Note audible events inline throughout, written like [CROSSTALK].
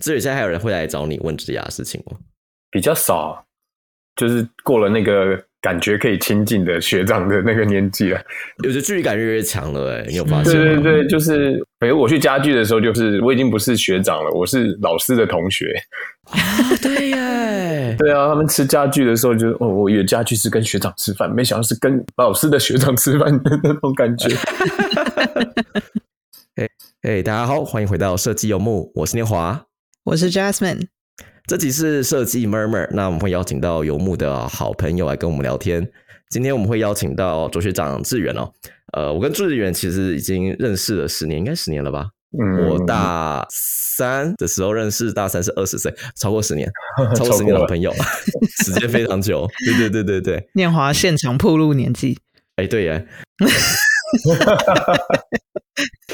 志远现在还有人会来找你问职涯的事情吗？比较少，就是过了那个感觉可以亲近的学长的那个年纪了。有的距离感越来越强了，哎，你有发现对吗？对对，就是比如我去家具的时候，就是我已经不是学长了，我是老师的同学。啊，对耶，[LAUGHS] 对啊，他们吃家具的时候就，哦，我以为家具是跟学长吃饭，没想到是跟老师的学长吃饭的那种感觉。[LAUGHS] 哎，大家好，欢迎回到设计游牧，我是念华。我是 Jasmine，这集是设计 Murmur，那我们会邀请到游牧的好朋友来跟我们聊天。今天我们会邀请到卓学长志远哦，呃，我跟志远其实已经认识了十年，应该十年了吧？嗯，我大三的时候认识，大三是二十岁，超过十年，[LAUGHS] 超过十年的好朋友，[LAUGHS] 时间非常久。对对对对对，念华现场暴露年纪，哎，对耶。哈哈哈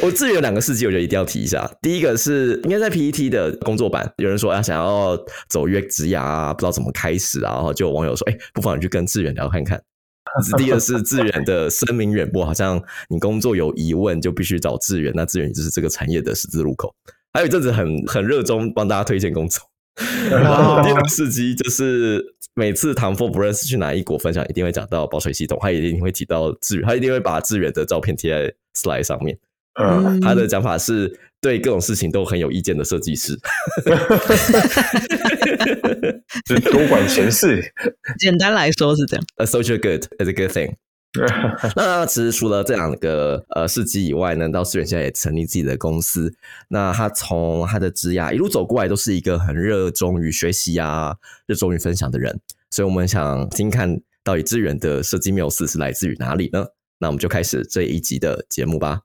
我自己有两个事迹，我觉得一定要提一下。第一个是应该在 PET 的工作版，有人说啊想要走约职涯啊，不知道怎么开始啊，然后就有网友说，哎，不妨你去跟志远聊看看。第二是志远的声名远播，好像你工作有疑问就必须找志远，那志远就是这个产业的十字路口。还有一阵子很很热衷帮大家推荐工作。哇 [LAUGHS] 第二个事迹就是每次唐佛不认识去哪一国分享，一定会讲到保水系统，他一定会提到志远，他一定会把志远的照片贴在 slide 上面。嗯，他的讲法是对各种事情都很有意见的设计师。[LAUGHS] 就是多管闲事。[LAUGHS] 简单来说是这样。A social good is a good thing。[LAUGHS] 那其实除了这两个呃事迹以外呢，到志远现在也成立自己的公司。那他从他的职涯一路走过来，都是一个很热衷于学习啊、热衷于分享的人。所以我们想听看到底志远的设计缪斯是来自于哪里呢？那我们就开始这一集的节目吧。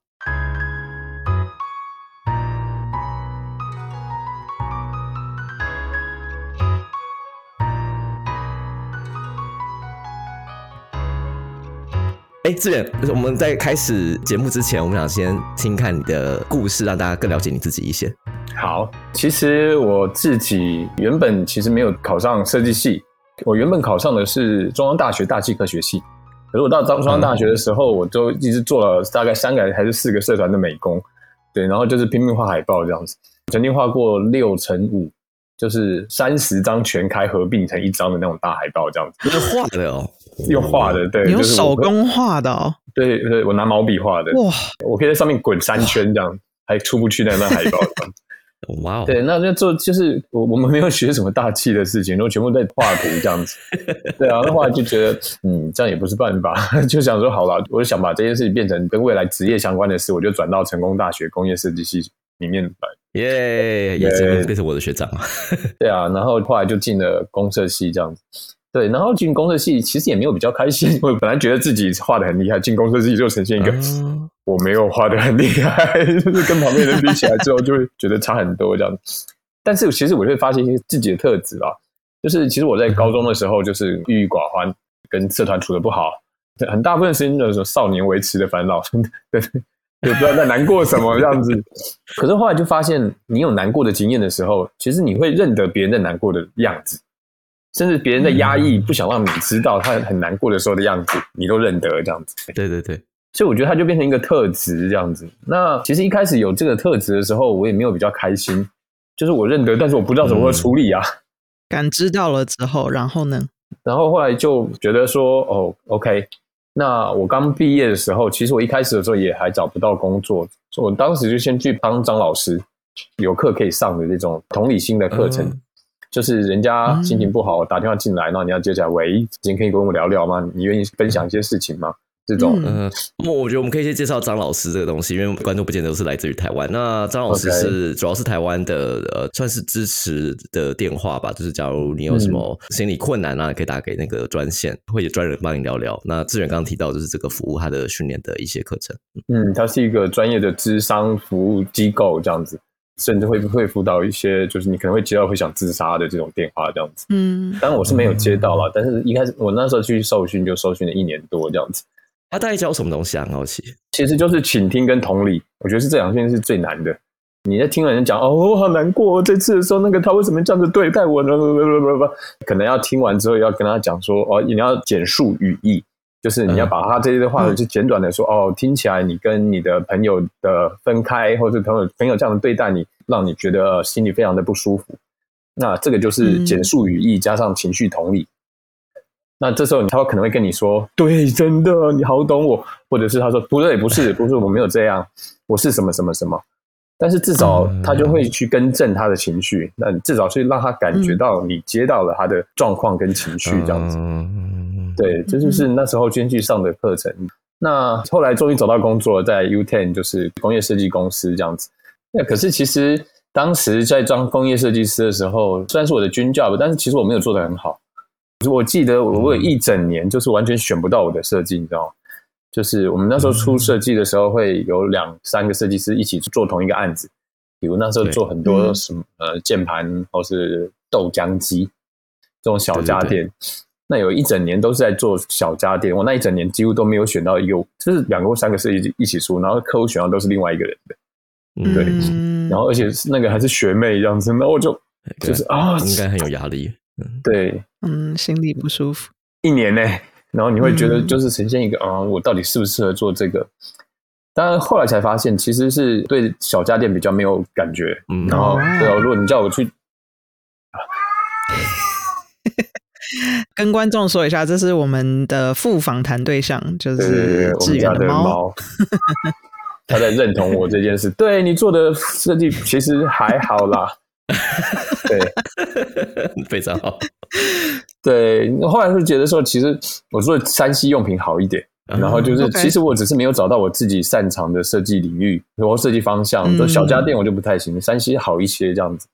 哎，志远，我们在开始节目之前，我们想先听看你的故事，让大家更了解你自己一些。好，其实我自己原本其实没有考上设计系，我原本考上的是中央大学大气科学系。可是我到中央大学的时候，我就一直做了大概三个还是四个社团的美工，对，然后就是拼命画海报这样子，曾经画过六乘五，就是三十张全开合并成一张的那种大海报这样子，画的哦，用画的，对，你用就是手工画的哦，对对，我拿毛笔画的，哇，我可以在上面滚三圈这样，还出不去那那海报。[LAUGHS] 哇哦，对，那就做就是我我们没有学什么大气的事情，然后全部在画图这样子。[LAUGHS] 对啊，那后来就觉得，嗯，这样也不是办法，[LAUGHS] 就想说好了，我就想把这件事情变成跟未来职业相关的事，我就转到成功大学工业设计系里面来。耶，也真变成我的学长啊。对啊，然后后来就进了公社系这样子。对，然后进公社系其实也没有比较开心，[LAUGHS] 我本来觉得自己画的很厉害，进公社系就呈现一个、嗯 [LAUGHS] 我没有画的很厉害，[LAUGHS] 就是跟旁边人比起来之后，就会觉得差很多这样。但是其实我会发现一些自己的特质啊，就是其实我在高中的时候就是郁郁寡欢，跟社团处的不好，很大部分时间就是少年维持的烦恼，对，也不知道在难过什么这样子。可是后来就发现，你有难过的经验的时候，其实你会认得别人在难过的样子，甚至别人在压抑，不想让你知道他很难过的时候的样子，你都认得这样子。对对对，所以我觉得他就变成一个特质这样子。那其实一开始有这个特质的时候，我也没有比较开心，就是我认得，但是我不知道怎么处理啊。[LAUGHS] 感知到了之后，然后呢？然后后来就觉得说，哦，OK，那我刚毕业的时候，其实我一开始的时候也还找不到工作，所以我当时就先去帮张老师有课可以上的这种同理心的课程。嗯就是人家心情不好，打电话进来，然后你要接起来，喂，今天可以跟我聊聊吗？你愿意分享一些事情吗？这种，嗯呃，那我觉得我们可以先介绍张老师这个东西，因为观众不见得都是来自于台湾。那张老师是主要是台湾的呃，算是支持的电话吧，就是假如你有什么心理困难啊，你可以打给那个专线，会有专人帮你聊聊。那志远刚刚提到就是这个服务他的训练的一些课程，嗯，它是一个专业的智商服务机构这样子，甚至会会辅导一些就是你可能会接到会想自杀的这种电话这样子。嗯，当然我是没有接到啦，但是一开始我那时候去受训就受训了一年多这样子。他大概教什么东西啊？很好奇。其实就是倾听跟同理，我觉得是这两件事最难的。你在听人讲哦，我好难过，这次的时候那个他为什么这样子对待我呢？不不不不不，可能要听完之后要跟他讲说哦，你要简述语义，就是你要把他这些话就简短的说哦，听起来你跟你的朋友的分开，或者朋友朋友这样的对待你，让你觉得呃心里非常的不舒服。那这个就是嗯简述语义加上情绪同理。那这时候他可能会跟你说：“对，真的，你好懂我。”或者是他说：“不对，不是，不是，我没有这样，我是什么什么什么。”但是至少嗯他就会去更正他的情绪，那你至少去让他感觉到你接到了他的状况跟情绪这样子。嗯，对，这就是那时候编剧上的课程。那后来终于找到工作，在 U Ten 就是工业设计公司这样子。那可是其实当时在当工业设计师的时候，虽然是我的军 job，但是其实我没有做得很好。我记得我我有一整年就是完全选不到我的设计，你知道吗？就是我们那时候出设计的时候，会有两三个设计师一起做同一个案子。比如那时候做很多嗯什么呃键盘或是豆浆机这种小家对对电，那有一整年都是在做小家电。我那一整年几乎都没有选到一个，就是两个或三个设计一起出，然后客户选到都是另外一个人的，嗯对嗯然后而且是那个还是学妹这样子，那我就就是啊，应该很有压力。对嗯，心里不舒服。一年呢、然后你会觉得嗯就是呈现一个啊、我到底适不适合做这个？当然后来才发现，其实是对小家电比较没有感觉。嗯然后哦对啊，如果你叫我去，[LAUGHS] 跟观众说一下，这是我们的副访谈对象，就是志我们家的远猫。猫，[LAUGHS] 他在认同我这件事。对你做的设计其实还好啦。对 [LAUGHS] 非常好。[LAUGHS] 对，后来会觉得说，其实我做山西用品好一点。然后就是，其实我只是没有找到我自己擅长的设计领域或设计方向。嗯就小家电我就不太行，山西好一些这样子。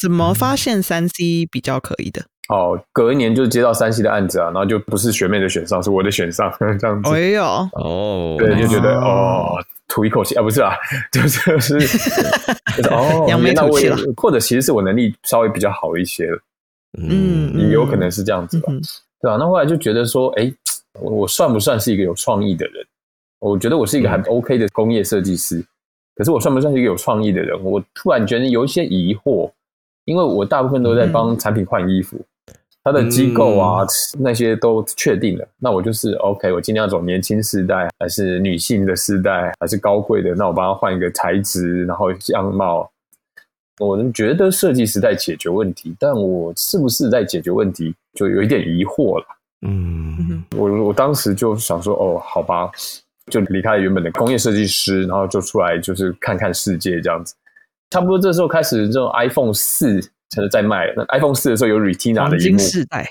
怎么发现山西比较可以的？哦，隔一年就接到山西的案子啊，然后就不是学妹的选上，是我的选上，[LAUGHS] 这样子。哎呦，哦，对，就觉得哦哦，吐一口气啊，不是啊，[LAUGHS] 就是就是就是哦，[LAUGHS] 扬眉那我也吐气了。或者其实是我能力稍微比较好一些了，嗯。也有可能是这样子吧，嗯对啊，那后来就觉得说，哎，我我算不算是一个有创意的人？我觉得我是一个很 OK 的工业设计师，可是我算不算是一个有创意的人？我突然觉得有一些疑惑，因为我大部分都在帮产品换衣服，它的机构啊、那些都确定了，那我就是 OK，我今天要走年轻世代，还是女性的世代，还是高贵的？那我帮他换一个材质，然后样貌。我觉得设计是在解决问题，但我是不是在解决问题，就有一点疑惑了。嗯我我当时就想说，哦，好吧，就离开了原本的工业设计师，然后就出来就是看看世界这样子。差不多这时候开始，这种 iPhone 四就是在卖了。那 iPhone 四的时候有 Retina 的荧幕，金世代，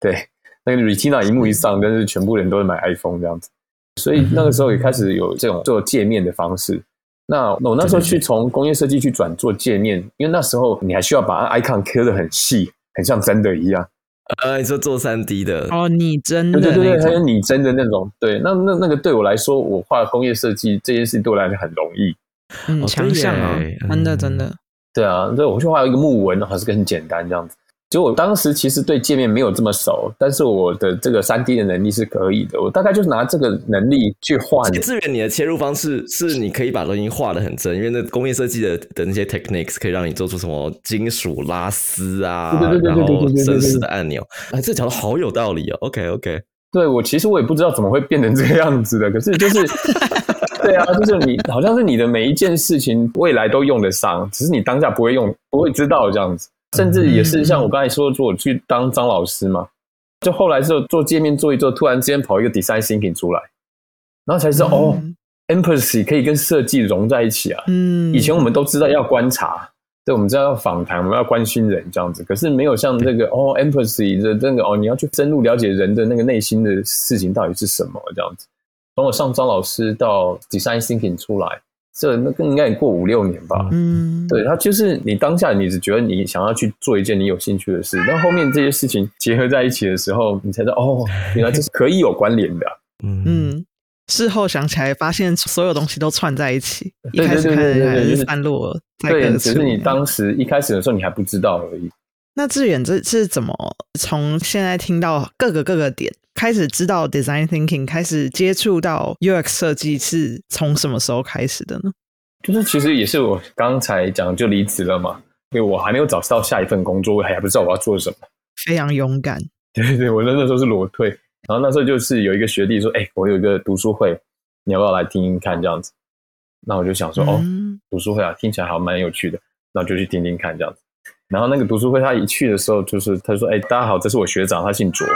对，那个 Retina 荧幕一上，但是全部人都在买 iPhone 这样子，所以那个时候也开始有这种做界面的方式。那我那时候去从工业设计去转做界面，因为那时候你还需要把 icon 刻的很细，很像真的一样。呃，你说做三 D 的，哦，拟真的对对对对，还有拟真的那种。对，那那那个对我来说，我画工业设计这件事对我来说很容易。嗯，哦强项啊，真的嗯真的，对啊，对，我去画一个木纹，还是个很简单这样子。就我当时其实对界面没有这么熟，但是我的这个三 D 的能力是可以的。我大概就是拿这个能力去换志远你的切入方式是你可以把东西画的很真，因为那工业设计的的那些 techniques 可以让你做出什么金属拉丝啊，然后对对对对对绅士的按钮，哎，这讲的好有道理哦。OK OK，对我其实我也不知道怎么会变成这个样子的，可是就是，[LAUGHS] 对啊，就是你好像是你的每一件事情未来都用得上，只是你当下不会用，不会知道这样子。甚至也是像我刚才说，我去当张老师嘛，就后来就做界面做一做，突然之间跑一个 design thinking 出来，然后才知道、哦嗯，empathy 可以跟设计融在一起啊。嗯，以前我们都知道要观察，对，我们知道要访谈，我们要关心人这样子，可是没有像这个哦，empathy 的这个哦，你要去深入了解人的那个内心的事情到底是什么这样子。从我上张老师到 design thinking 出来，这那更应该也过五六年吧。嗯，对，它就是你当下你只觉得你想要去做一件你有兴趣的事，但后面这些事情结合在一起的时候，你才知道哦，[LAUGHS] 原来这是可以有关联的啊、嗯嗯，事后想起来，发现所有东西都串在一起。一对开始看散落在对，各处。只是你当时一开始的时候你还不知道而已。那志远这是怎么从现在听到各个各个点，开始知道 design thinking，开始接触到 UX 设计，是从什么时候开始的呢？就是其实也是我刚才讲就离职了嘛，因为我还没有找到下一份工作，我还不知道我要做什么。非常勇敢。[LAUGHS] 对对对，我那时候是裸退，然后那时候就是有一个学弟说：“哎、我有一个读书会，你要不要来听听看？”这样子，那我就想说：“哦，嗯读书会啊，听起来好像蛮有趣的。”然后就去听听看这样子。然后那个读书会他一去的时候，就是他说：“哎，大家好，这是我学长，他姓卓。”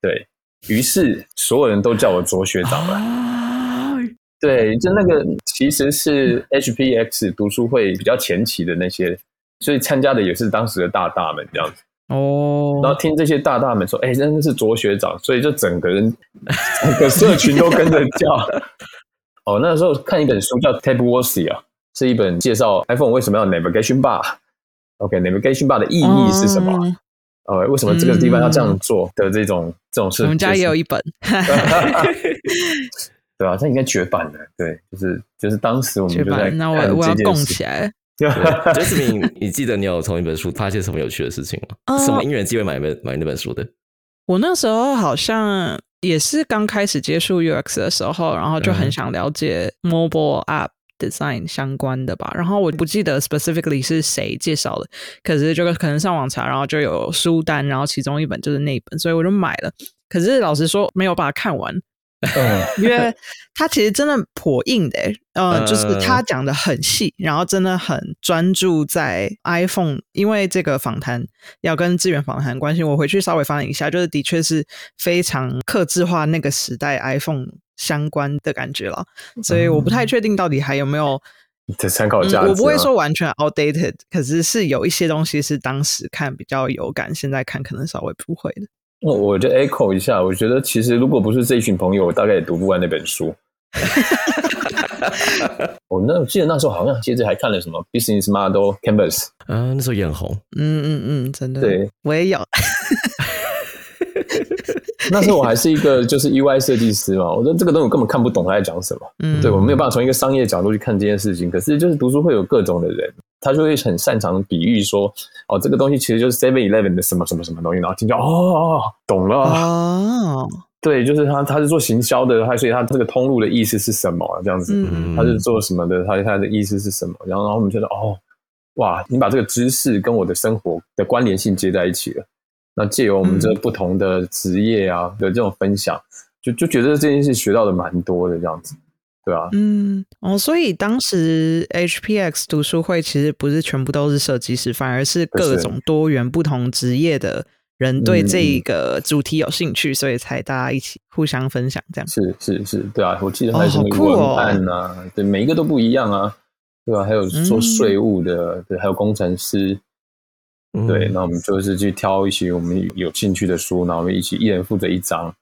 对于是所有人都叫我卓学长了。啊，对，就那个其实是 HPX 读书会比较前期的那些，所以参加的也是当时的大大们这样子。哦，然后听这些大大们说，哎，真的是卓学长，所以就整个人 [LAUGHS] 整个社群都跟着叫。哦，那时候看一本书叫 Tab Worthy 啊，是一本介绍 iPhone 为什么要 Navigation Bar。OK，Navigation Bar 的意义是什么？哦呃，为什么这个地方要这样做的这种这种事？我们家也有一本，[LAUGHS] 对吧？这应该绝版的，对，就是就是当时我们绝就在版，那我看我要供起来。[LAUGHS] Jasmine，你记得你有从一本书发现什么有趣的事情吗？哦什么因缘机会买本买那本书的？我那时候好像也是刚开始接触 UX 的时候，然后就很嗯想了解 mobile app design 相关的吧。然后我不记得 specifically 是谁介绍的，可是就可能上网查，然后就有书单，然后其中一本就是那一本，所以我就买了。可是老实说，没有把它看完，嗯 [LAUGHS] 因为它其实真的颇硬的、欸，呃，嗯就是他讲的很细，然后真的很专注在 iPhone，因为这个访谈要跟资源访谈关系，我回去稍微翻了一下，就是的确是非常克制化那个时代 iPhone 相关的感觉了，所以我不太确定到底还有没有。的参考嗯价值、啊我不会说完全 outdated，可是是有一些东西是当时看比较有感，现在看可能稍微不会的。我我就 echo 一下，我觉得其实如果不是这一群朋友，我大概也读不完那本书。[LAUGHS] 我那我记得那时候好像接着还看了什么 Business Model Canvas，啊，那时候也很红。嗯嗯嗯，真的，对，我也有。[LAUGHS] 那时候我还是一个就是 UI 设计师嘛，我说这个东西我根本看不懂他在讲什么，嗯，对我没有办法从一个商业角度去看这件事情。可是就是读书会有各种的人，他就会很擅长比喻说，哦，这个东西其实就是 Seven Eleven 的什么什么什么东西，然后听就哦，懂了。哦，对，就是他，他是做行销的，他所以他这个通路的意思是什么？这样子，嗯他是做什么的？他他的意思是什么？然后，然后我们觉得，哦，哇，你把这个知识跟我的生活的关联性接在一起了。那借由我们这不同的职业啊的这种分享，就就觉得这件事学到的蛮多的，这样子，对啊，嗯，哦，所以当时 HPX 读书会其实不是全部都是设计师，反而是各种多元不同职业的人对嗯这嗯个主题有兴趣，所以才大家一起互相分享这样。是是是，对啊，我记得还有什么哦好酷哦。文案啊，对，每一个都不一样啊，对啊、还有做嗯。税务的，对，还有工程师，嗯对，那我们就是去挑一些我们有兴趣的书，然后我们一起一人负责一章，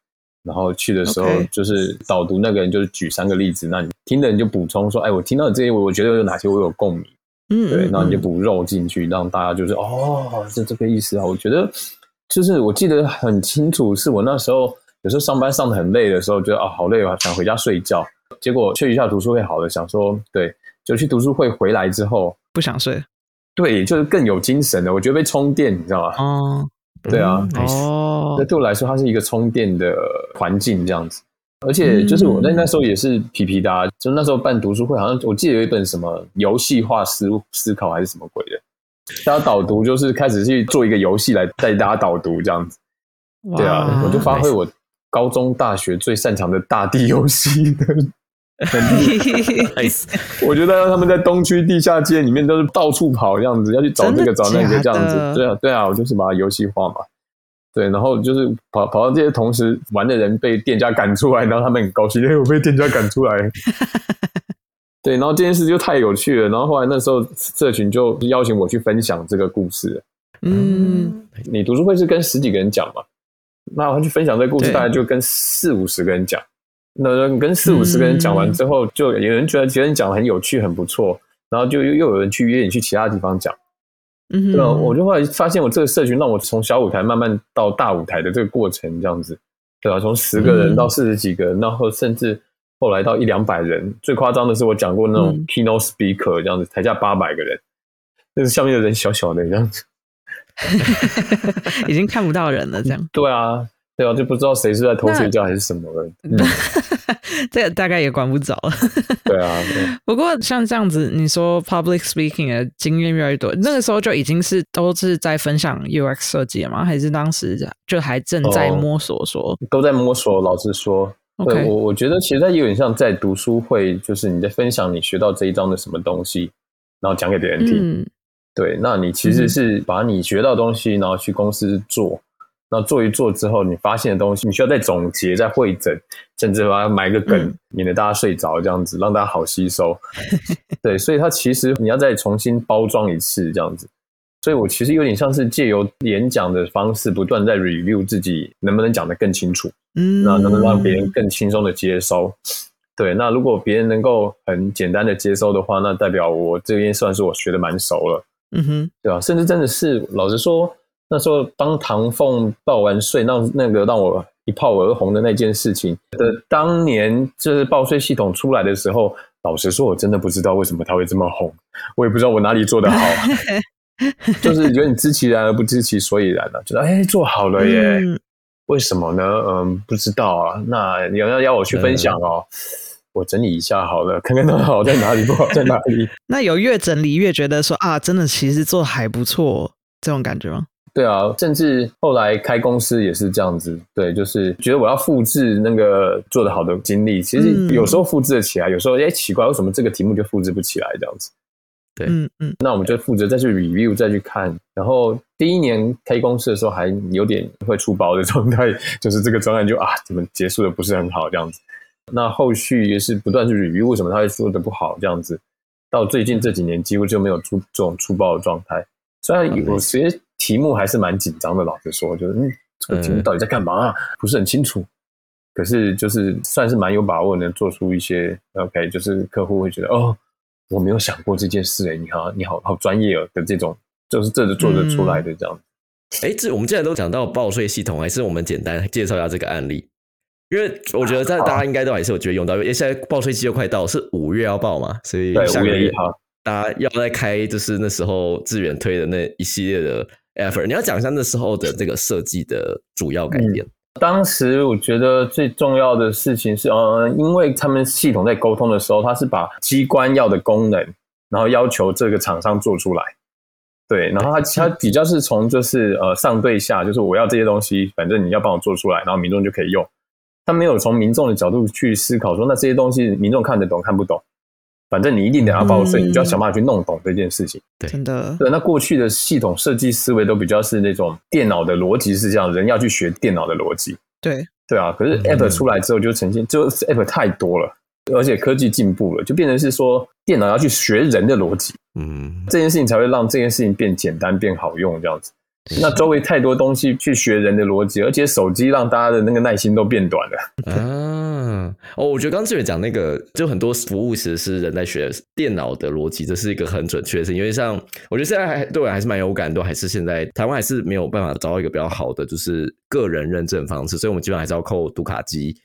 然后去的时候就是导读那个人就是举三个例子，那你听的人就补充说，哎，我听到这些，我我觉得有哪些我有共鸣，嗯，对，嗯嗯然后你就补肉进去，让大家就是哦，是这个意思啊。我觉得就是我记得很清楚，是我那时候有时候上班上的很累的时候，觉得啊好累啊，想回家睡觉。结果去一下读书会好了，想说对，就去读书会回来之后，不想睡对，就是更有精神的。我觉得被充电，你知道吗？哦对啊哦那，对我来说，它是一个充电的环境这样子。而且就是我那嗯那时候也是皮皮的、啊，就那时候办读书会，好像我记得有一本什么游戏化思思考还是什么鬼的，大家导读就是开始去做一个游戏来带大家导读这样子。对啊，我就发挥我高中、大学最擅长的大地游戏。Nice，[LAUGHS] 我觉得他们在东区地下街里面都是到处跑这样子，要去找这个找那个这样子。对啊，对啊，我就是把它游戏化嘛。对，然后就是跑跑到这些同时玩的人被店家赶出来，然后他们很高兴，哎，我被店家赶出来。[LAUGHS] 对，然后这件事就太有趣了。然后后来那时候社群就邀请我去分享这个故事。嗯，你读书会是跟十几个人讲嘛？那我去分享这个故事，大概就跟四五十个人讲。那跟四五十个人讲完之后，就有人觉得觉得你讲的很有趣、很不错，然后就又又有人去约你去其他地方讲。嗯对啊，我就后来发现，我这个社群让我从小舞台慢慢到大舞台的这个过程，这样子，对吧、从十个人到四十几个人，然后甚至后来到一两百人。最夸张的是，我讲过那种嗯 keynote speaker 这样子，台下八百个人，就是下面的人小小的这样子。[LAUGHS] 已经看不到人了，这样。对啊，对啊，就不知道谁是在偷睡觉还是什么了。[LAUGHS] 嗯，[LAUGHS] 这大概也管不着了。[LAUGHS] 对啊，对不过像这样子，你说 public speaking 的经验越来越多，那个时候就已经是都是在分享 UX 设计了吗？还是当时就还正在哦摸索说？都在摸索。老实说，对我我觉得其实它有点像在读书会，就是你在分享你学到这一章的什么东西，然后讲给别人听。嗯对，那你其实是把你学到的东西，然后去公司做，那做一做之后，你发现的东西，你需要再总结、再会诊，甚至把它埋个梗，免得大家睡着这样子，让大家好吸收。[LAUGHS] 对，所以它其实你要再重新包装一次这样子。所以我其实有点像是借由演讲的方式，不断在 review 自己能不能讲得更清楚，嗯，那能不能让别人更轻松的接收。对，那如果别人能够很简单的接收的话，那代表我这边算是我学的蛮熟了，嗯哼，对吧？甚至真的是老实说，那时候当唐凤报完税，让那个让我一炮而红的那件事情的当年，就是报税系统出来的时候，老实说，我真的不知道为什么它会这么红，我也不知道我哪里做得好。[LAUGHS] 就是有点知其然而不知其所以然了，觉得哎做好了耶，为什么呢？嗯，不知道啊。那你要要我去分享哦，我整理一下好了，看看它好在哪里，不好在哪里。[LAUGHS] 那有越整理越觉得说啊，真的其实做还不错这种感觉吗？对啊，甚至后来开公司也是这样子，对，就是觉得我要复制那个做的好的经历，其实有时候复制的起来，有时候哎奇怪，为什么这个题目就复制不起来这样子？对，嗯嗯，那我们就负责再去 review，再去看。然后第一年开公司的时候还有点会出包的状态，[LAUGHS] 就是这个专案就啊，怎么结束的不是很好这样子。那后续也是不断去 review，为什么他会说的不好这样子？到最近这几年几乎就没有出这种出包的状态。虽然有些题目还是蛮紧张的，老实说，就是嗯，这个题目到底在干嘛，不是很清楚。可是就是算是蛮有把握，能做出一些 OK，就是客户会觉得哦。我没有想过这件事哎，你好，你好好专业哦的这种，就是这是做得出来的这样。哎，这我们既然都讲到报税系统，还是我们简单介绍一下这个案例，因为我觉得在大家应该都还是有觉得用到，因为现在报税季又快到，是五月要报嘛，所以下个月大家要再开，就是那时候志远推的那一系列的 effort，你要讲一下那时候的这个设计的主要概念。当时我觉得最重要的事情是，呃，因为他们系统在沟通的时候，他是把机关要的功能，然后要求这个厂商做出来，对，然后他他比较是从就是呃上对下，就是我要这些东西，反正你要帮我做出来，然后民众就可以用。他没有从民众的角度去思考说，那这些东西民众看得懂看不懂。反正你一定得要报税，你就要想办法去弄懂这件事情。对，真的。对，那过去的系统设计思维都比较是那种电脑的逻辑是这样，人要去学电脑的逻辑。对，对啊。可是 App 出来之后，就呈现就 App 太多了，而且科技进步了，就变成是说电脑要去学人的逻辑。嗯，这件事情才会让这件事情变简单、变好用这样子。那周围太多东西去学人的逻辑，而且手机让大家的那个耐心都变短了。啊，哦，我觉得刚刚志远讲那个，就很多服务其实是人在学电脑的逻辑，这是一个很准确的事情。因为像我觉得现在还对我还是蛮有感，都还是现在台湾还是没有办法找到一个比较好的就是个人认证方式，所以我们基本上还是要扣读卡机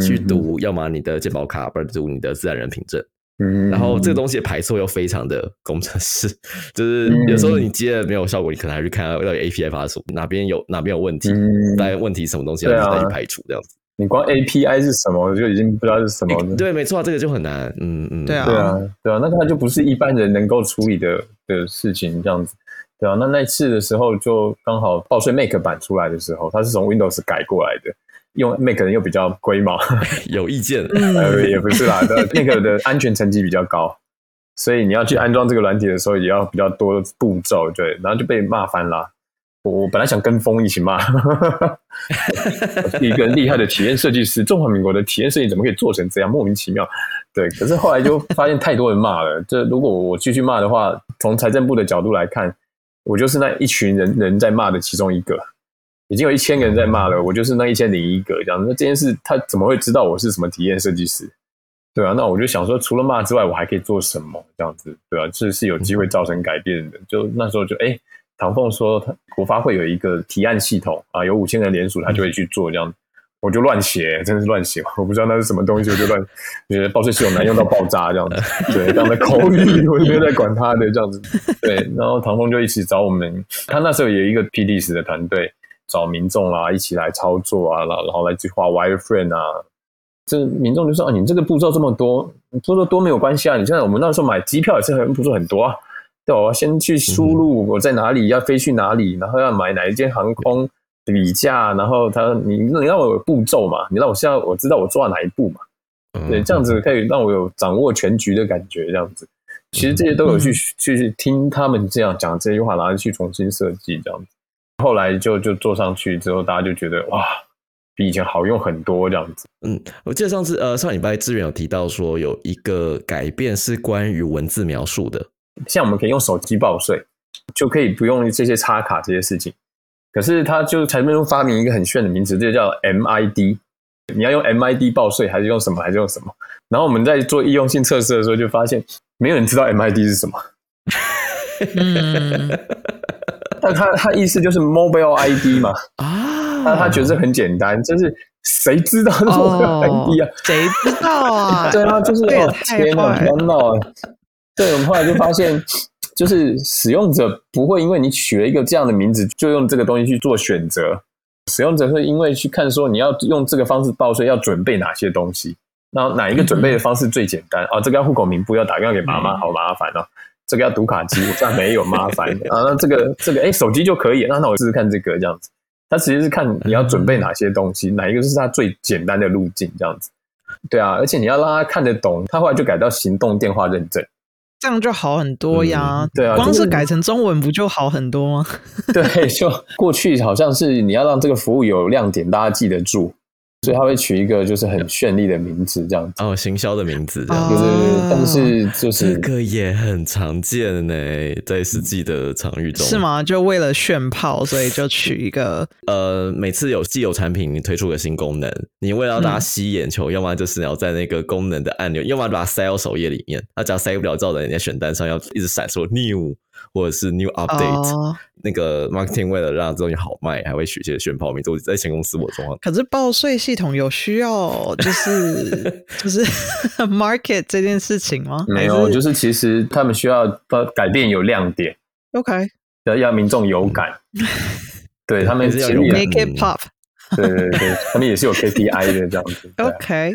去读，要么你的健保卡，不然读你的自然人凭证。嗯，然后这个东西的排错又非常的工程师，就是有时候你接了没有效果，你可能还去看到 API 发出哪边有哪边有问题，但问题什么东西要再去排除这样子。你光 API 是什么就已经不知道是什么。对，没错，这个就很难。嗯嗯，对啊，对啊，对啊，那它就不是一般人能够处理的的事情这样子。对啊，那那次的时候就刚好报税 Make 版出来的时候，它是从 Windows 改过来的。用 Mac 人又比较龟毛，[LAUGHS] 有意见，[LAUGHS] 呃，也不是啦，Mac 的安全层级比较高，所以你要去安装这个软体的时候，也要比较多步骤，对，然后就被骂翻了。我我本来想跟风一起骂，[LAUGHS] 一个厉害的体验设计师，中华民国的体验设计怎么可以做成这样，莫名其妙。对，可是后来就发现太多人骂了，这如果我继续骂的话，从财政部的角度来看，我就是那一群人人在骂的其中一个。已经有一千个人在骂了，我就是那一千零一个这样。那这件事他怎么会知道我是什么体验设计师？对啊，那我就想说，除了骂之外，我还可以做什么？这样子，对啊，这是有机会造成改变的。就那时候就哎，唐凤说他国发会有一个提案系统啊，有五千人联署，他就会去做这样。我就乱写，真的是乱写，我不知道那是什么东西，我就乱觉得报税系统难用到爆炸这样子。对，这样的口语我就没有在管他的这样子。对，然后唐凤就一起找我们，他那时候有一个 P D 十的团队。找民众啊，一起来操作啊，然后然后来去画 wireframe 啊。这民众就说：“啊，你这个步骤这么多，步骤多没有关系啊。你现在我们那时候买机票也是很步骤很多啊。对，我要先去输入我在哪里，要飞去哪里，然后要买哪一间航空比价，然后他你你让我有步骤嘛？你让我现在我知道我做到哪一步嘛？对，这样子可以让我有掌握全局的感觉，这样子。其实这些都有去、去听他们这样讲这句话，然后去重新设计这样子。后来就就坐上去之后，大家就觉得哇，比以前好用很多这样子。嗯，我记得上次呃上礼拜志远有提到说有一个改变是关于文字描述的，像我们可以用手机报税，就可以不用这些插卡这些事情。可是他就才没有发明一个很炫的名字，这个叫 MID。你要用 MID 报税，还是用什么？还是用什么？然后我们在做易用性测试的时候，就发现没有人知道 MID 是什么。嗯，但他他意思就是 Mobile ID 嘛，啊，那他觉得这很简单，就是谁知道是 Mobile ID 啊？谁知道啊？[LAUGHS] 对啊，就是哦，天哪，不要闹啊！对，我们后来就发现，就是使用者不会因为你取了一个这样的名字，就用这个东西去做选择。使用者会因为去看说你要用这个方式报税，要准备哪些东西，那哪一个准备的方式最简单啊？这个要户口名簿，要打电话给妈妈，好麻烦哦。这个要读卡机，这样没有麻烦 [LAUGHS] 啊。那这个这个哎，手机就可以，那那我试试看这个这样子。它其实是看你要准备哪些东西，哪一个是它最简单的路径这样子。对啊，而且你要让他看得懂，他后来就改到行动电话认证。这样就好很多呀。对啊光是改成中文不就好很多吗？[LAUGHS] 对，就过去好像是你要让这个服务有亮点，大家记得住，所以他会取一个就是很绚丽的名字这样子。哦，行销的名字这样子。对对，但是就这是个也很常见呢，在实际的场域中是？吗？就为了炫炮，所以就取一个呃，每次有既有产品你推出个新功能，你为了让大家吸眼球，要么就是你要在那个功能的按钮，要么把它塞到首页里面，它只要塞不了，照在人家选单上要一直闪说 new 或者是 new update。哦。那个 marketing 为了让这东西好卖，还会取一些炫炮名字。我在前公司我状况可是报税系统有需要，就是 [LAUGHS] 就是 market 这件事情吗？没有，就是是其实他们需要把改变有亮点，OK 要要民众有感。[LAUGHS] 对他们也是要有 make it pop。对对对，他们也是有 KPI 的这样子。OK，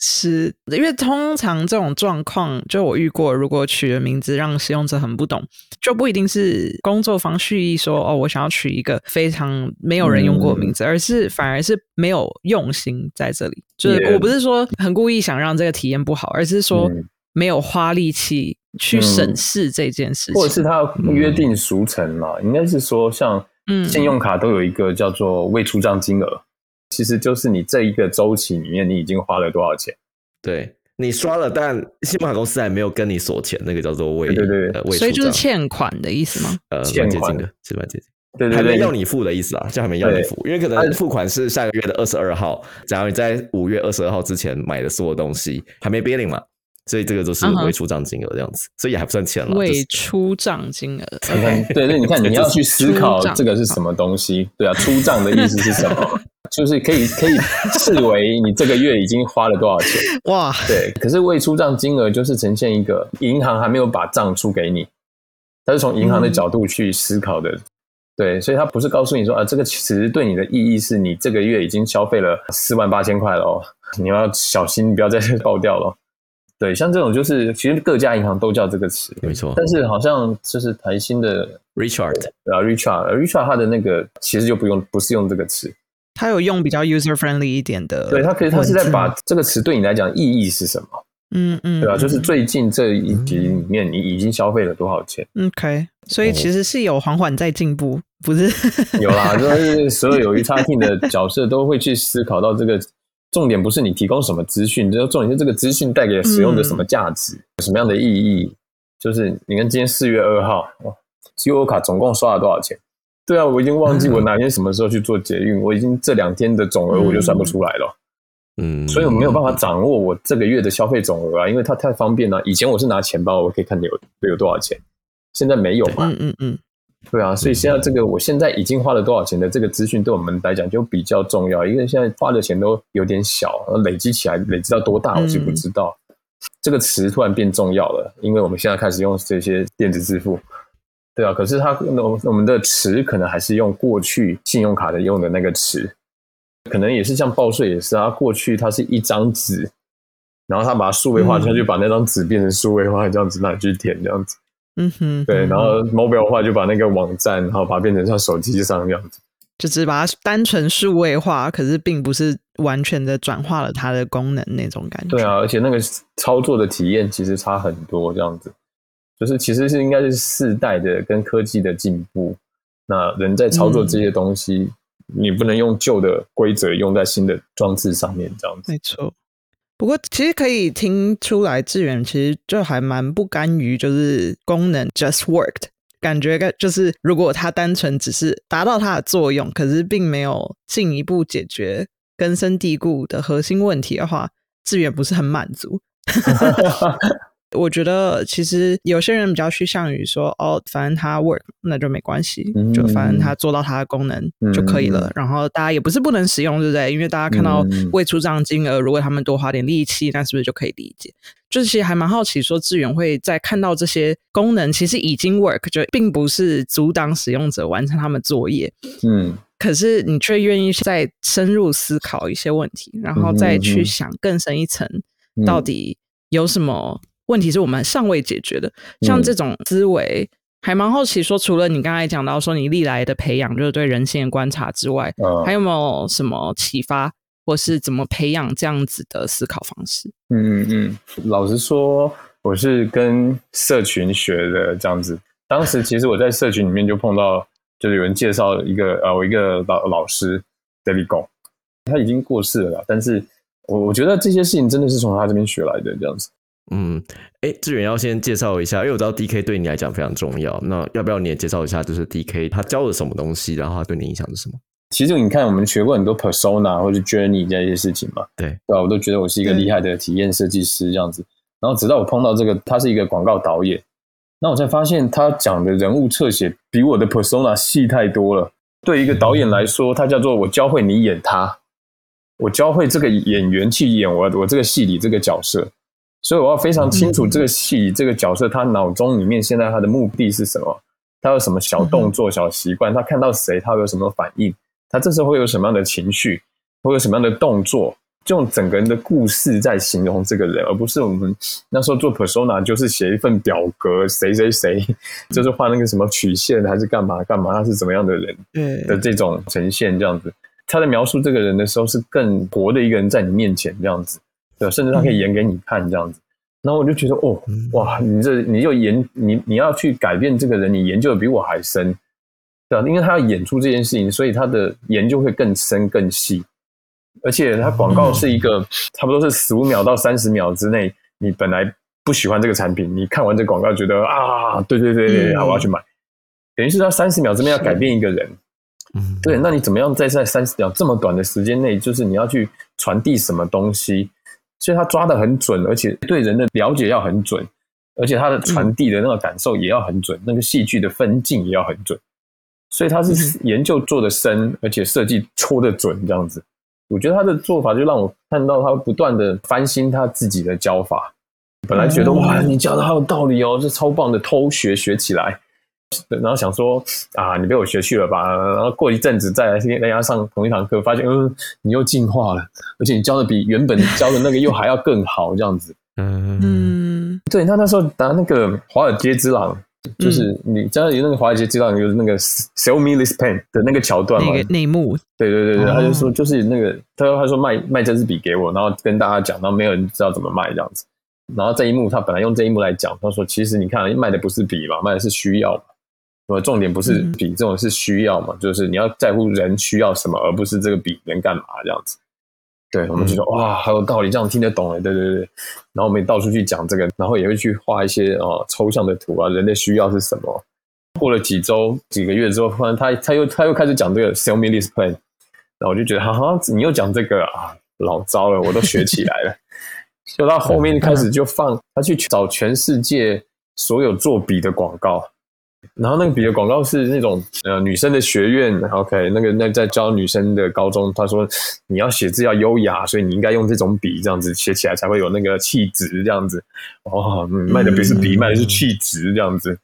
是因为通常这种状况，就我遇过，如果取的名字让使用者很不懂，就不一定是工作方蓄意说哦，我想要取一个非常没有人用过的名字，而是反而是没有用心在这里。就是我不是说很故意想让这个体验不好，而是说嗯。没有花力气去审视这件事情，或者是他约定俗成嘛，应该是说像嗯。信用卡都有一个叫做未出账金额，其实就是你这一个周期里面你已经花了多少钱。对你刷了，但信用卡公司还没有跟你锁钱，那个叫做未对对对呃所以就是欠款的意思吗？呃欠款蛮接近的，其实蛮接近。对对对，还没要你付的意思啊，就还没要你付，因为可能啊付款是下个月的二十二号，假如你在五月二十二号之前买的所有东西还没 billing 嘛，所以这个就是未出账金额这样子，所以也还不算钱了。未出账金额你看，对 [LAUGHS] 对，你看你要去思考这个是什么东西，对啊，出账的意思是什么？[LAUGHS] 就是可以可以视为你这个月已经花了多少钱，[LAUGHS] 哇，对。可是未出账金额就是呈现一个银行还没有把账出给你，它是从银行的角度去思考的，对，所以它不是告诉你说啊，这个其实对你的意义是你这个月已经消费了四万八千块了哦，你要小心不要再爆掉了哦。对，像这种就是其实各家银行都叫这个词，没错。但是好像就是台新的，Richard。啊，Richard，Richard 它的那个其实就不用不是用这个词，他有用比较 user friendly 一点的，对，他可以他是在把这个词对你来讲意义是什么，嗯嗯，对吧、嗯就是最近这一集里面你已经消费了多少钱？OK，所以其实是有缓缓在进步，不是？[LAUGHS] 有啦，就 [LAUGHS] 是所有有一差 team 的角色都会去思考到这个重点，不是你提供什么资讯，就是重点是这个资讯带给使用者什么价值，有什么样的意义。就是你看今天四月二号，哇，G O 卡总共刷了多少钱？对啊，我已经忘记我 [LAUGHS] 哪天什么时候去做捷运，我已经这两天的总额我就算不出来了。嗯，所以我没有办法掌握我这个月的消费总额啊，因为它太方便了。以前我是拿钱包，我可以看有有多少钱，现在没有嘛。嗯嗯嗯，对啊，所以现在这个我现在已经花了多少钱的这个资讯，对我们来讲就比较重要，因为现在花的钱都有点小，然后累积起来累积到多大我是不知道。这个词突然变重要了，因为我们现在开始用这些电子支付。对啊，可是它我我们的词可能还是用过去信用卡的用的那个词，可能也是像报税也是啊，过去它是一张纸，然后他把它数位化，嗯他就把那张纸变成数位化，这样子拿去填这样子。嗯哼，对，嗯然后 mobile 化就把那个网站，然后把它变成像手机上这样子。就只是把它单纯数位化，可是并不是完全的转化了它的功能那种感觉。对啊，而且那个操作的体验其实差很多，这样子。就是其实是应该是世代的跟科技的进步，那人在操作这些东西，你不能用旧的规则用在新的装置上面，这样子。没错。不过其实可以听出来，志远其实就还蛮不甘于就是功能 just worked，感觉就是如果它单纯只是达到它的作用，可是并没有进一步解决根深蒂固的核心问题的话，志远不是很满足。[LAUGHS] 我觉得其实有些人比较趋向于说，哦，反正它 work 那就没关系，就反正它做到它的功能就可以了。然后大家也不是不能使用，对不对？因为大家看到未出账金额，如果他们多花点力气，那是不是就可以理解？就是其实还蛮好奇，说资源会在看到这些功能其实已经 work，就并不是阻挡使用者完成他们作业。嗯，可是你却愿意再深入思考一些问题，然后再去想更深一层，到底有什么？问题是我们尚未解决的，像这种思维，还蛮好奇。说除了你刚才讲到说你历来的培养，就是对人性的观察之外，还有没有什么启发，或是怎么培养这样子的思考方式？嗯嗯嗯，老实说，我是跟社群学的这样子。当时其实我在社群里面就碰到，就是有人介绍一个呃，我一个老老师 David Go，他已经过世了，但是我我觉得这些事情真的是从他这边学来的这样子。嗯，哎，志远要先介绍一下，因为我知道 D K 对你来讲非常重要。那要不要你也介绍一下，就是 D K 他教了什么东西，然后他对你影响是什么？其实你看，我们学过很多 persona 或者 journey 这些事情嘛，对对吧？我都觉得我是一个厉害的体验设计师这样子。然后直到我碰到这个，他是一个广告导演，那我才发现他讲的人物侧写比我的 persona 细太多了。对一个导演来说，他叫做我教会你演他，我教会这个演员去演我我这个戏里这个角色。所以我要非常清楚这个戏这个角色他脑中里面现在他的目的是什么，他有什么小动作小习惯，他看到谁他有什么反应，他这时候会有什么样的情绪，会有什么样的动作，就用整个人的故事在形容这个人，而不是我们那时候做 persona 就是写一份表格，谁谁谁就是画那个什么曲线还是干嘛干嘛，他是怎么样的人的这种呈现这样子，他在描述这个人的时候是更活的一个人在你面前这样子。对，甚至他可以演给你看这样子，然后我就觉得哦，哇，你这你就研你你要去改变这个人，你研究的比我还深，对吧？因为他要演出这件事情，所以他的研究会更深更细，而且他广告是一个差不多是十五秒到三十秒之内，你本来不喜欢这个产品，你看完这广告觉得啊，对对对对，我要去买，等于是他三十秒之内要改变一个人，嗯，对，那你怎么样在在三十秒这么短的时间内，就是你要去传递什么东西？所以他抓的很准，而且对人的了解要很准，而且他的传递的那个感受也要很准，那个戏剧的分镜也要很准。所以他是研究做的深，而且设计戳的准，这样子。我觉得他的做法就让我看到他不断的翻新他自己的教法。本来觉得哇，你教的好有道理哦，这超棒的，偷学学起来。然后想说啊，你被我学去了吧？然后过一阵子再来跟大家上同一堂课，发现嗯，你又进化了，而且你教的比原本教的那个又还要更好，这样子。[LAUGHS] 嗯，对。那那时候拿那个《华尔街之狼》，就是你教的那个《华尔街之狼》，就是那个 “Sell me this pen” 的那个桥段嘛，内幕。对对对对，他就说就是那个，他说他说卖卖这支笔给我，然后跟大家讲，然后没有人知道怎么卖这样子。然后这一幕他本来用这一幕来讲，他说其实你看卖的不是笔嘛，卖的是需要。么重点不是笔这种是需要嘛？就是你要在乎人需要什么，而不是这个比能干嘛这样子。对，我们就说哇，好有道理，这样听得懂哎。对对对，然后我们也到处去讲这个，然后也会去画一些哦抽象的图啊，人的需要是什么。过了几周几个月之后，突然他他又他又开始讲这个 sell me this pen，然后我就觉得哈哈，你又讲这个啊，老糟了，我都学起来了。就到后面开始就放他去找全世界所有做笔的广告。然后那个笔的广告是那种呃女生的学院，OK，那个那在教女生的高中，他说你要写字要优雅，所以你应该用这种笔，这样子写起来才会有那个气质，这样子哦，卖的不是笔，卖的是气质，这样子。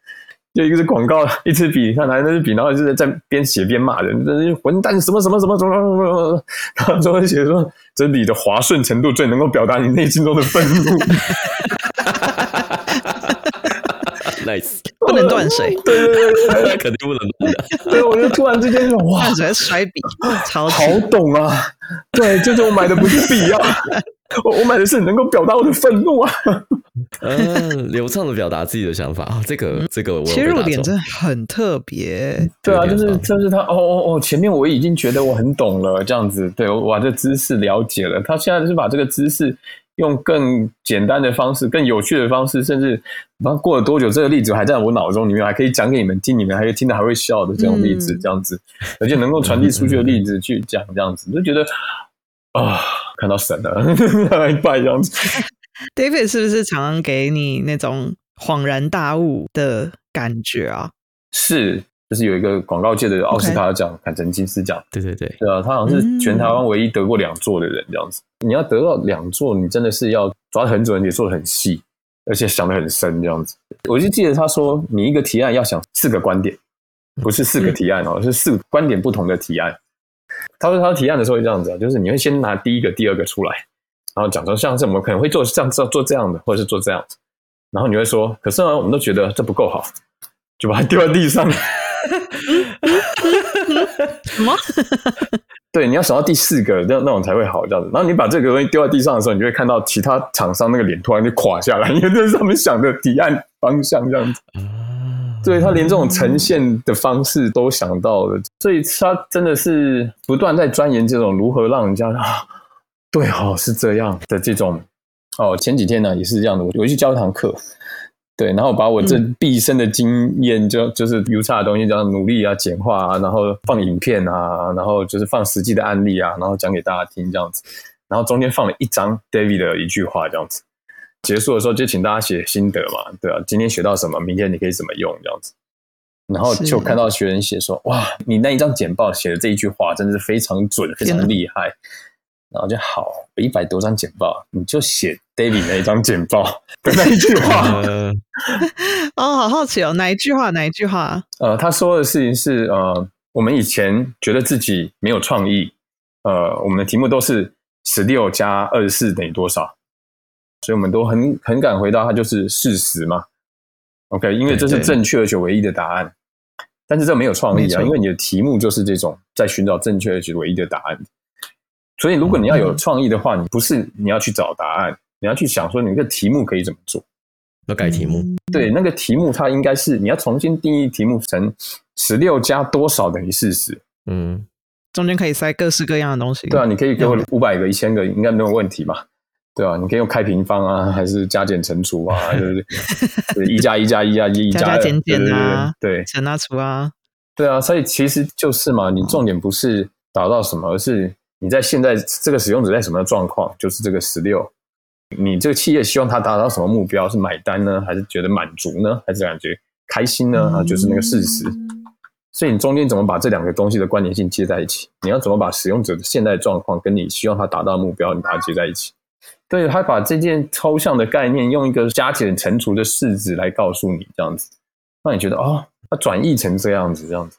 就一个是广告，一支笔，他拿那支笔，然后就是在边写边骂人，这是混蛋什么什么什么什么什么，然后最后写说这笔的滑顺程度最能够表达你内心中的愤怒。Nice，不能断水。对对对对，肯定不能断的。对，我就突然之间就哇，直接摔笔，超好懂啊！对，就是我买的不是笔啊，我我买的是能够表达我的愤怒啊。嗯，流畅的表达自己的想法啊，这个这个我有切入点真的很特别。对啊，就是就是他哦哦哦，前面我已经觉得我很懂了，这样子，对我把这知识了解了，他现在是把这个知识用更简单的方式、更有趣的方式，甚至不知道过了多久，这个例子还在我脑中里面，还可以讲给你们听，你们还可以听的还会笑的这种例子，嗯这样子，而且能够传递出去的例子去讲，这样子，就觉得啊，看到神了，一 [LAUGHS] 拜这样子。David 是不是常常给你那种恍然大悟的感觉啊？是，就是有一个广告界的奥斯卡奖，坎城金狮奖。对对对，对啊，他好像是全台湾唯一得过两座的人，这样子。你要得到两座，你真的是要抓得很准，也做得很细，而且想得很深，这样子。我就记得他说，你一个提案要想四个观点，不是四个提案哦，是四个观点不同的提案。他说他提案的时候会这样子啊，就是你会先拿第一个、第二个出来，然后讲说像是我们可能会做这样做做这样的，或者是做这样子，然后你会说，可是呢，我们都觉得这不够好，就把它丢在地上。[LAUGHS] 什么？[LAUGHS] 对，你要想到第四个，那那种才会好这样子。然后你把这个东西丢在地上的时候，你就会看到其他厂商那个脸突然就垮下来，因为这是他们想的提案方向这样子。啊，对他连这种呈现的方式都想到了，所以他真的是不断在钻研这种如何让人家啊，对哦，是这样的这种哦。前几天呢也是这样的，我我去教一堂课，对，然后把我这毕生的经验就就是 U 差的东西，这样努力啊、简化啊，然后放影片啊，然后就是放实际的案例啊，然后讲给大家听这样子，然后中间放了一张 David 的一句话这样子。结束的时候就请大家写心得嘛，对啊，今天学到什么，明天你可以怎么用这样子。然后就看到学员写说：“哇，你那一张简报写的这一句话真的是非常准，非常厉害。”然后就好，一百多张简报，你就写 David 那一张简报 [LAUGHS] 的那一句话。呃 [LAUGHS] 哦，好好奇哦，哪一句话？哪一句话？呃，他说的事情是呃，我们以前觉得自己没有创意，呃，我们的题目都是十六加二十四等于多少，所以我们都很很敢回答它就是事实嘛。OK，因为这是正确而且唯一的答案，但是这没有创意啊，因为你的题目就是这种在寻找正确而且唯一的答案。所以如果你要有嗯创意的话，你不是你要去找答案，你要去想说你这个题目可以怎么做。要改题目，嗯对，那个题目它应该是你要重新定义题目成十六加多少等于四十。嗯，中间可以塞各式各样的东西。对啊，你可以给我五百个、一千个，应该没有问题嘛？对啊，你可以用开平方啊，[LAUGHS] 还是加减乘除啊，[LAUGHS] 对不对？一加一加一加，一加加减减啊对对对乘啊除啊，对啊，所以其实就是嘛，你重点不是达到什么，而是你在现在这个使用者在什么状况，就是这个十六。你这个企业希望他达到什么目标？是买单呢，还是觉得满足呢，还是感觉开心呢？啊，就是那个事实。所以你中间怎么把这两个东西的关联性接在一起？你要怎么把使用者的现在状况跟你希望他达到的目标，你把它接在一起？对，他把这件抽象的概念用一个加减乘除的式子来告诉你，这样子，让你觉得哦，它转译成这样子，这样子。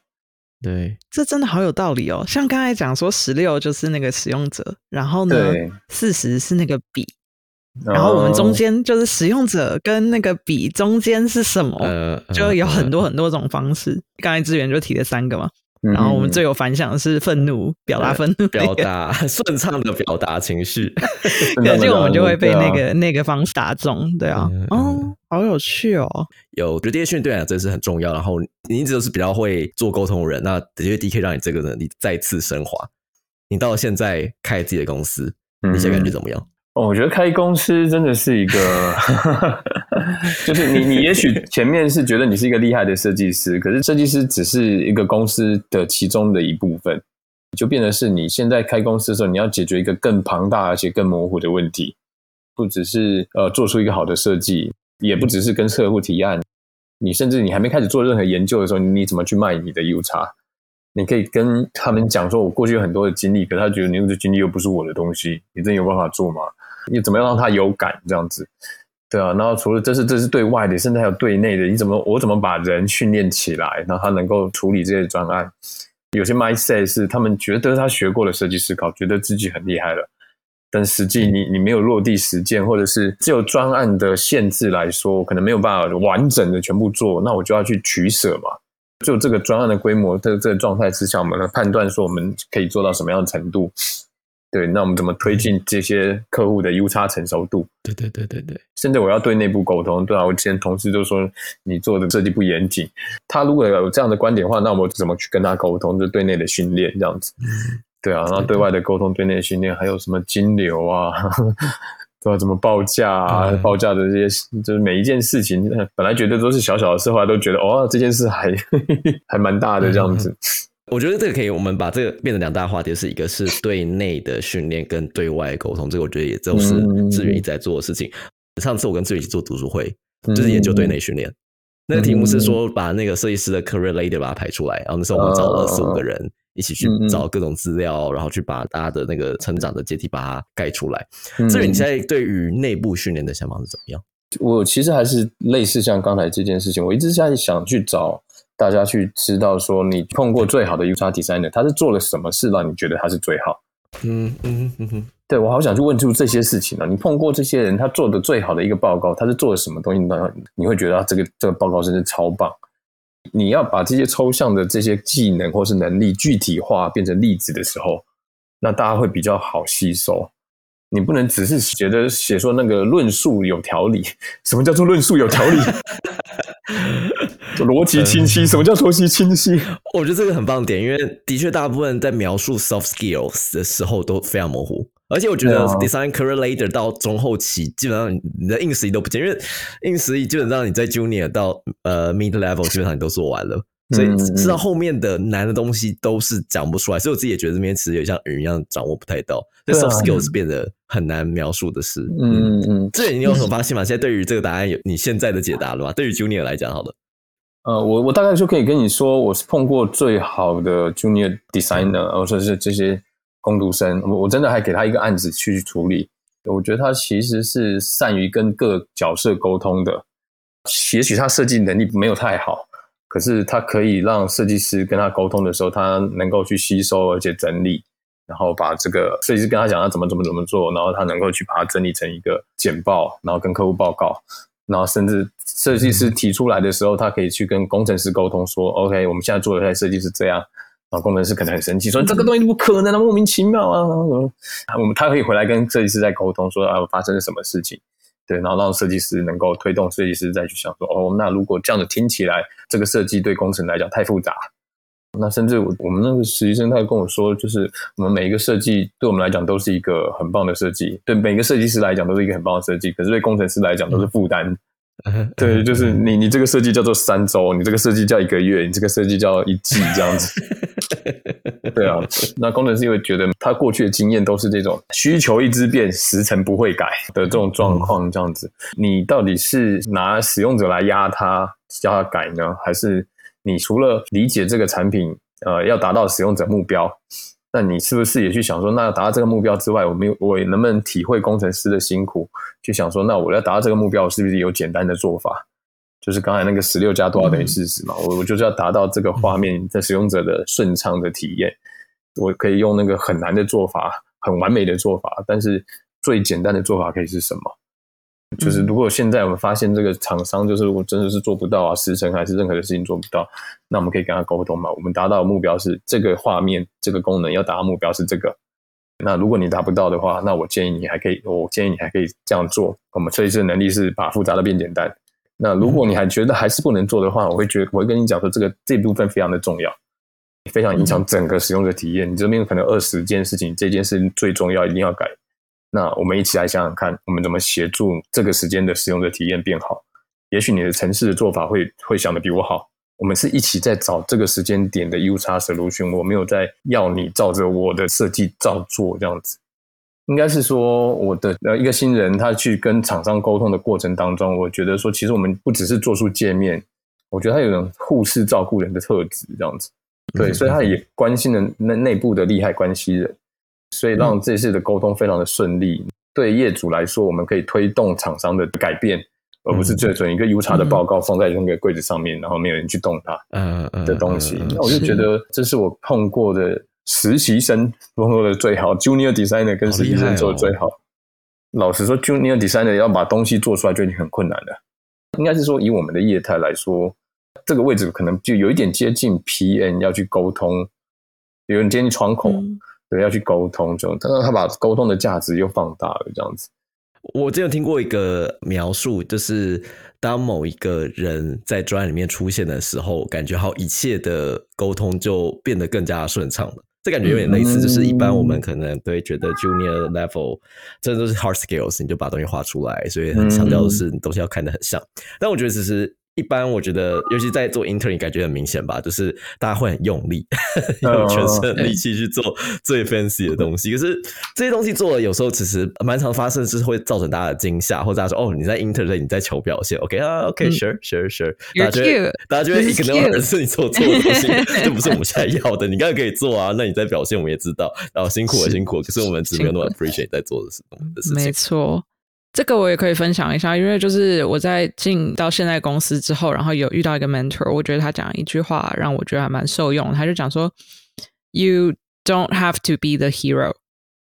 对，这真的好有道理哦。像刚才讲说，十六就是那个使用者，然后呢对，四十是那个笔，然后我们中哦间就是使用者跟那个笔中间是什么，呃，就有很多呃很多种方式。刚才资源就提了三个嘛，嗯然后我们最有反响的是愤怒，表达愤怒，表达 [LAUGHS] 顺畅的表达情绪，[LAUGHS] 可能 [LAUGHS] 就我们就会被那对啊个那个方式打中，对啊嗯，哦，好有趣哦，有我觉得这些训对你来讲真是很重要。然后你一直都是比较会做沟通的人，那的确 D K 让你这个能力再次升华。你到现在开自己的公司，你现在感觉怎么样？哦，我觉得开公司真的是一个，[LAUGHS] 就是你你也许前面是觉得你是一个厉害的设计师，可是设计师只是一个公司的其中的一部分，就变成是你现在开公司的时候，你要解决一个更庞大而且更模糊的问题，不只是呃做出一个好的设计，也不只是跟客户提案，你甚至你还没开始做任何研究的时候，你怎么去卖你的 U 叉？你可以跟他们讲说，我过去有很多的经历，可是他觉得你的经历又不是我的东西，你真有办法做吗？你怎么样让他有感这样子？对啊，然后除了这是这是对外的，甚至还有对内的，你怎么我怎么把人训练起来，然后他能够处理这些专案？有些 mindset 是他们觉得他学过了设计思考，觉得自己很厉害了，但实际你你没有落地实践，或者是只有专案的限制来说，可能没有办法完整的全部做，那我就要去取舍嘛。就这个专案的规模的这个状态之下，我们来判断说我们可以做到什么样的程度。对，那我们怎么推进这些客户的 U 差成熟度？对对对对对，甚至我要对内部沟通，对啊，我之前同事就说你做的设计不严谨。他如果有这样的观点的话，那我怎么去跟他沟通？就对内的训练这样子。对啊，然后对外的沟通、对内的训练，还有什么金流啊？[LAUGHS] 对吧？怎么报价啊？报价的这些，就是每一件事情，本来觉得都是小小的事，后来都觉得哦，这件事还 [LAUGHS] 还蛮大的这样子。我觉得这个可以，我们把这个变成两大话题，是一个是对内的训练跟对外沟通，这个我觉得也都是志远一直在做的事情。上次我跟志远一起做读书会，就是研究对内训练。那个题目是说把那个设计师的 career ladder 把它排出来，然后那时候我们找了四五个人一起去找各种资料，然后去把大家的那个成长的阶梯把它盖出来。志远，你现在对于内部训练的想法是怎么样？我其实还是类似像刚才这件事情，我一直在想去找。大家去知道说，你碰过最好的 UX designer，他是做了什么事让你觉得他是最好？嗯嗯嗯嗯，对我好想去问出这些事情啊！你碰过这些人，他做的最好的一个报告，他是做了什么东西？你你会觉得这个这个报告真是超棒。你要把这些抽象的这些技能或是能力具体化变成例子的时候，那大家会比较好吸收。你不能只是觉得写说那个论述有条理，[LAUGHS] 什么叫做论述有条理？[LAUGHS] 逻辑清晰，什么叫逻辑清晰？我觉得这个很棒点，因为的确大部分在描述 soft skills 的时候都非常模糊，而且我觉得 design career later 到中后期，基本上你的硬实力都不见，因为硬实力基本上你在 junior 到呃 mid level 基本上你都做完了。所以知道后面的难的东西都是讲不出来，所以我自己也觉得这边其实有像人一样掌握不太到，这 soft skills 变得很难描述的事。嗯嗯，这你有什么发现吗？现在对于这个答案有你现在的解答了吗？对于 junior 来讲，好了，呃，我我大概就可以跟你说，我是碰过最好的 junior designer，或者是这些工读生，我我真的还给他一个案子去处理。我觉得他其实是善于跟各角色沟通的，也许他设计能力没有太好。可是他可以让设计师跟他沟通的时候，他能够去吸收而且整理，然后把这个设计师跟他讲他怎么怎么怎么做，然后他能够去把它整理成一个简报，然后跟客户报告，然后甚至设计师提出来的时候，他可以去跟工程师沟通说：“OK，我们现在做的设计是这样。”然后工程师可能很生气，说：“这个东西不可能的，莫名其妙啊！”我们他可以回来跟设计师再沟通说：“啊，发生了什么事情？”对，然后让设计师能够推动设计师再去想说，哦，那如果这样子听起来，这个设计对工程来讲太复杂，那甚至我我们那个实习生他跟我说，就是我们每一个设计对我们来讲都是一个很棒的设计，对每个设计师来讲都是一个很棒的设计，可是对工程师来讲都是负担。对，[LAUGHS] 就是你你这个设计叫做三周，你这个设计叫一个月，你这个设计叫一季这样子。[LAUGHS] 对啊，那工程师会觉得他过去的经验都是这种需求一直变，时程不会改的这种状况这样子。你到底是拿使用者来压他，叫他改呢，还是你除了理解这个产品，呃，要达到使用者目标？那你是不是也去想说，那达到这个目标之外，我们我能不能体会工程师的辛苦？去想说，那我要达到这个目标，是不是有简单的做法？就是刚才那个十六加多少等于四十嘛？我我就是要达到这个画面在使用者的顺畅的体验，我可以用那个很难的做法，很完美的做法，但是最简单的做法可以是什么？就是如果现在我们发现这个厂商就是我真的是做不到啊，时程还是任何的事情做不到，那我们可以跟他沟通嘛。我们达到的目标是这个画面这个功能要达到目标是这个。那如果你达不到的话，那我建议你还可以，我建议你还可以这样做。我们设计师的能力是把复杂的变简单。那如果你还觉得还是不能做的话，我会觉得我会跟你讲说，这个这部分非常的重要，非常影响整个使用者体验。你这边可能二十件事情，这件事最重要，一定要改。那我们一起来想想看，我们怎么协助这个时间的使用者体验变好？也许你的城市的做法会会想的比我好。我们是一起在找这个时间点的 U 叉 solution，我没有在要你照着我的设计照做这样子。应该是说，我的呃一个新人他去跟厂商沟通的过程当中，我觉得说，其实我们不只是做出界面，我觉得他有种护士照顾人的特质这样子。对，所以他也关心了内内部的利害关系人。所以让这次的沟通非常的顺利。对业主来说，我们可以推动厂商的改变，而不是最准一个 U 叉的报告放在那个柜子上面，然后没有人去动它嗯嗯的东西。那我就觉得这是我碰过的实习生碰过的最好，Junior Designer 跟实习生做的最好。老实说，Junior Designer 要把东西做出来就已经很困难了。应该是说，以我们的业态来说，这个位置可能就有一点接近 PN 要去沟通，有人接近窗口。对，要去沟通，就但是他把沟通的价值又放大了，这样子。我之前有听过一个描述，就是当某一个人在专案里面出现的时候，感觉好一切的沟通就变得更加顺畅了。这感觉有点类似，就是一般我们可能对觉得 junior level 这都是 hard skills，你就把东西画出来，所以很强调的是你东西要看得很像。但我觉得其实。一般我觉得，尤其在做 intern，感觉很明显吧，就是大家会很用力，[LAUGHS] 用全身力气去做最 fancy 的东西。可是这些东西做了，有时候其实蛮常发生，是会造成大家的惊吓，或者大家说：“哦，你在 intern，你在求表现。”OK 啊，OK，sure，sure，sure。大家觉得，大家觉得一个能是你做错的东西，[LAUGHS] 这不是我们现在要的。你刚刚可以做啊，那你在表现，我们也知道，然后辛苦了，辛苦了。可是我们只没有那么 appreciate 在做的事的事情。没错。这个我也可以分享一下，因为就是我在进到现在公司之后，然后有遇到一个 mentor，我觉得他讲一句话让我觉得还蛮受用。他就讲说：“You don't have to be the hero。”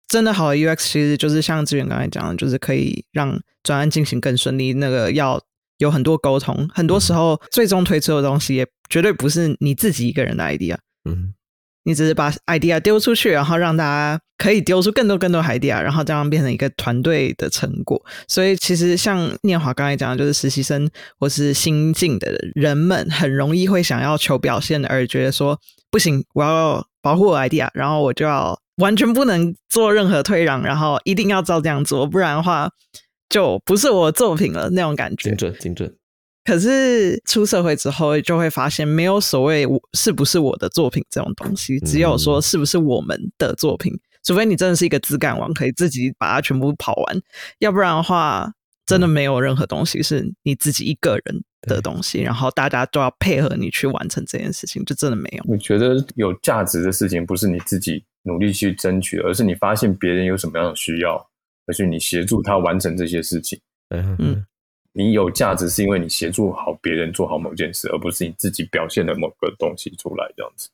真的好的 UX 其实就是像志远刚才讲的，就是可以让专案进行更顺利。那个要有很多沟通，很多时候最终推出的东西也绝对不是你自己一个人的 idea。嗯。你只是把 idea 丢出去，然后让大家可以丢出更多更多 idea，然后这样变成一个团队的成果。所以其实像念华刚才讲的，就是实习生或是新进的人们，很容易会想要求表现，而觉得说不行，我要保护我 idea，然后我就要完全不能做任何退让，然后一定要照这样做，不然的话就不是我作品了那种感觉。精准，精准。可是出社会之后，就会发现没有所谓我是不是我的作品这种东西，只有说是不是我们的作品。除非你真的是一个自干王，可以自己把它全部跑完，要不然的话，真的没有任何东西是你自己一个人的东西。然后大家都要配合你去完成这件事情，就真的没有。我觉得有价值的事情，不是你自己努力去争取，而是你发现别人有什么样的需要，而是你协助他完成这些事情。嗯嗯。你有价值是因为你协助好别人做好某件事，而不是你自己表现的某个东西出来这样子。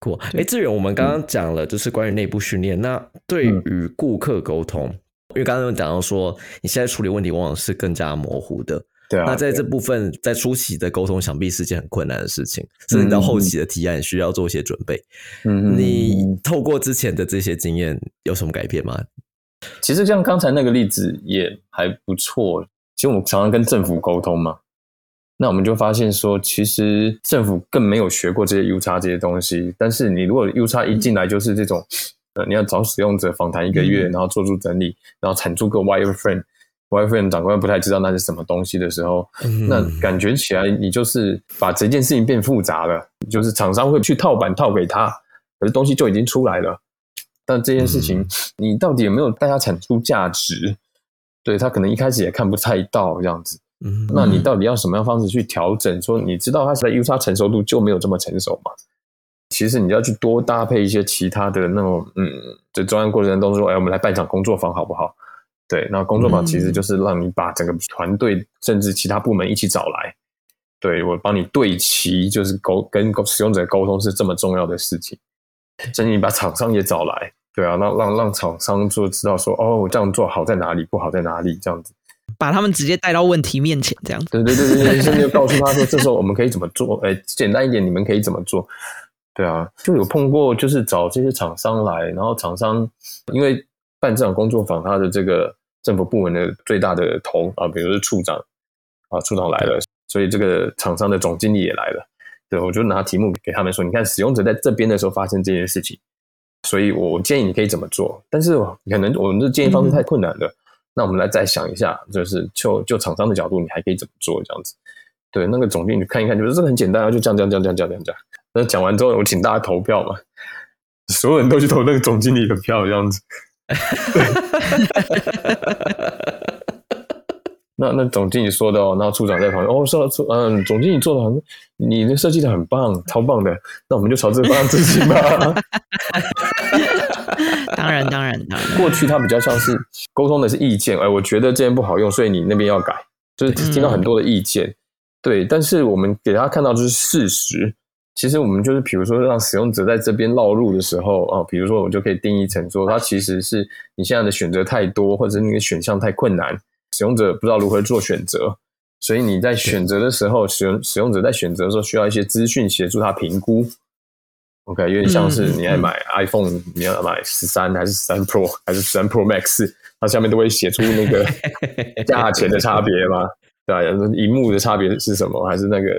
酷，哎，志远，我们刚刚讲了就是关于内部训练，那对于顾客沟通，因为刚刚讲到说你现在处理问题往往是更加模糊的，对啊。那在这部分，在初期的沟通，想必是件很困难的事情，甚至到后期的提案需要做一些准备。嗯，你透过之前的这些经验有什么改变吗？其实像刚才那个例子也还不错。其实我们常常跟政府沟通嘛，那我们就发现说，其实政府更没有学过这些 U 叉这些东西。但是你如果 U 叉一进来就是这种，呃，你要找使用者访谈一个月，然后做出整理，然后产出个 wireframe，wireframe 长官不太知道那是什么东西的时候，那感觉起来你就是把这件事情变复杂了。就是厂商会去套版套给他，可是东西就已经出来了。但这件事情你到底有没有大家产出价值？对他可能一开始也看不太到这样子，嗯，那你到底要什么样方式去调整？说你知道他现在 U 叉成熟度就没有这么成熟嘛？其实你要去多搭配一些其他的那种，嗯，在专案过程当中说，哎，我们来办一场工作坊好不好？对，那工作坊其实就是让你把整个团队甚至其他部门一起找来，对我帮你对齐，就是沟跟使用者沟通是这么重要的事情，甚至你把厂商也找来。对啊，让让让厂商就知道说，哦，我这样做好在哪里，不好在哪里，这样子，把他们直接带到问题面前，这样子。对对对对，甚至告诉他说，这时候我们可以怎么做？哎，简单一点，你们可以怎么做？对啊，就有碰过，就是找这些厂商来，然后厂商因为办这场工作坊，他的这个政府部门的最大的头啊，比如是处长啊，处长来了，所以这个厂商的总经理也来了。对，我就拿题目给他们说，你看使用者在这边的时候发生这件事情。所以，我建议你可以怎么做，但是可能我们的建议方式太困难了。那我们来再想一下，就是就就厂商的角度，你还可以怎么做？这样子，对那个总经理看一看，就是这个很简单啊，就这样这样这样这样这样这样。那讲完之后，我请大家投票嘛，所有人都去投那个总经理的票，这样子。那那总经理说的哦，然后处长在旁边哦，说处嗯，总经理做的很，你那设计的很棒，超棒的，那我们就朝这个方向执行吧。[LAUGHS] 当然当然当然，过去它比较像是沟通的是意见，哎，我觉得这件不好用，所以你那边要改，就是听到很多的意见，对。但是我们给大家看到就是事实，其实我们就是比如说让使用者在这边绕路的时候啊，比如说我就可以定义成说，它其实是你现在的选择太多，或者那个选项太困难。使用者不知道如何做选择，所以你在选择的时候，使用使用者在选择的时候需要一些资讯协助他评估。OK，有点像是你要买 iPhone，、你要买十三还是十三 Pro 还是十三 Pro Max，它下面都会写出那个 [LAUGHS] 价钱的差别嘛，对吧、荧幕的差别是什么，还是那个